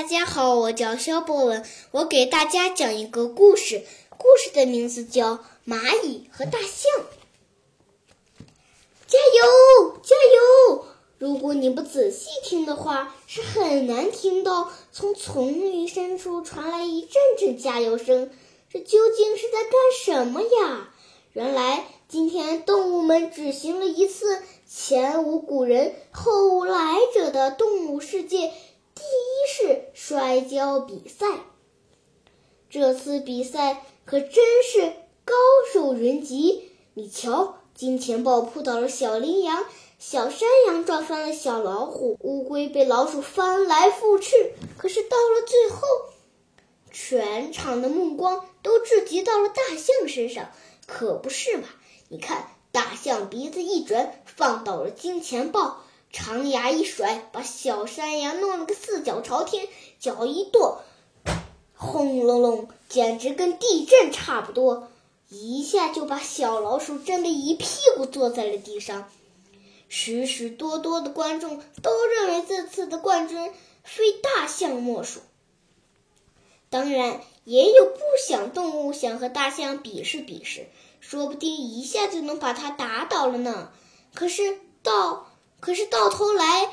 大家好，我叫肖博文，我给大家讲一个故事。故事的名字叫《蚂蚁和大象》。加油，加油！如果你不仔细听的话，是很难听到从丛林深处传来一阵阵加油声。这究竟是在干什么呀？原来今天动物们举行了一次前无古人后无来者的动物世界。摔跤比赛，这次比赛可真是高手云集。你瞧，金钱豹扑倒了小羚羊，小山羊撞翻了小老虎，乌龟被老鼠翻来覆去。可是到了最后，全场的目光都聚集到了大象身上，可不是嘛？你看，大象鼻子一转，放倒了金钱豹。长牙一甩，把小山羊弄了个四脚朝天，脚一跺，轰隆隆，简直跟地震差不多，一下就把小老鼠震得一屁股坐在了地上。许许多多的观众都认为这次的冠军非大象莫属。当然，也有不想动物想和大象比试比试，说不定一下就能把它打倒了呢。可是到。可是到头来，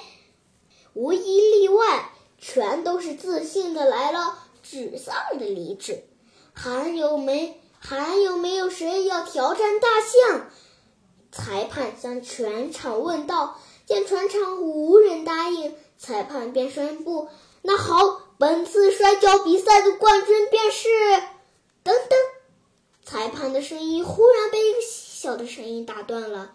无一例外，全都是自信的来了，沮丧的离去。还有没还有没有谁要挑战大象？裁判向全场问道。见全场无人答应，裁判便宣布：“那好，本次摔跤比赛的冠军便是……”等等，裁判的声音忽然被一个细小的声音打断了：“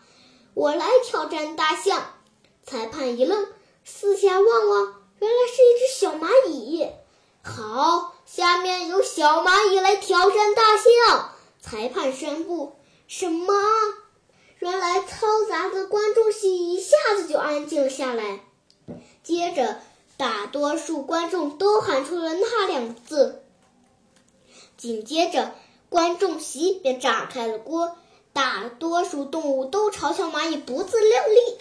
我来挑战大象。”裁判一愣，四下望望，原来是一只小蚂蚁。好，下面由小蚂蚁来挑战大象。裁判宣布。什么？原来嘈杂的观众席一下子就安静了下来。接着，大多数观众都喊出了那两个字。紧接着，观众席便炸开了锅，大多数动物都嘲笑蚂蚁不自量力。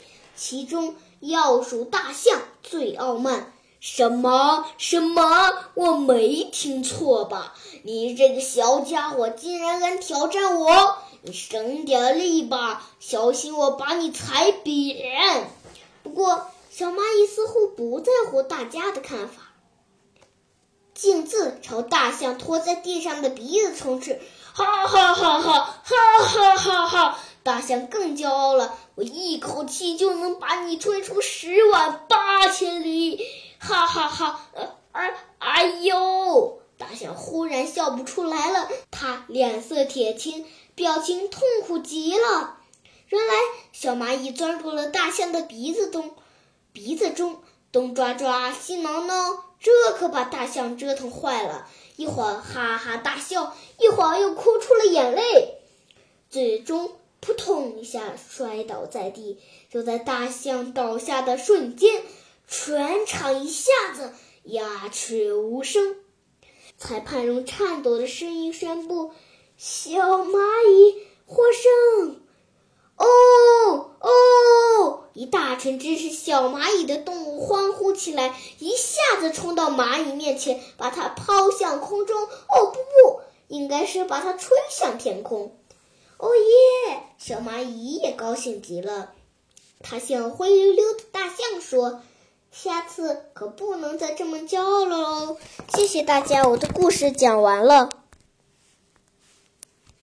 其中要数大象最傲慢。什么什么？我没听错吧？你这个小家伙竟然敢挑战我！你省点力吧，小心我把你踩扁！不过，小蚂蚁似乎不在乎大家的看法，径自朝大象拖在地上的鼻子冲去。哈哈哈哈！哈哈哈哈！大象更骄傲了，我一口气就能把你吹出十万八千里！哈哈哈！呃，哎，哎呦！大象忽然笑不出来了，它脸色铁青，表情痛苦极了。原来，小蚂蚁钻入了大象！的鼻子中，鼻子中东抓抓，西挠挠，这可把大象！折腾坏了。一会儿哈哈大笑，一会儿又哭出了眼泪，最终。扑通一下摔倒在地，就在大象倒下的瞬间，全场一下子鸦雀无声。裁判用颤抖的声音宣布：“小蚂蚁获胜！”哦哦！一大群支持小蚂蚁的动物欢呼起来，一下子冲到蚂蚁面前，把它抛向空中。哦不不，应该是把它吹向天空。哦耶！小蚂蚁也高兴极了，它向灰溜溜的大象说：“下次可不能再这么骄傲了哦！”谢谢大家，我的故事讲完了。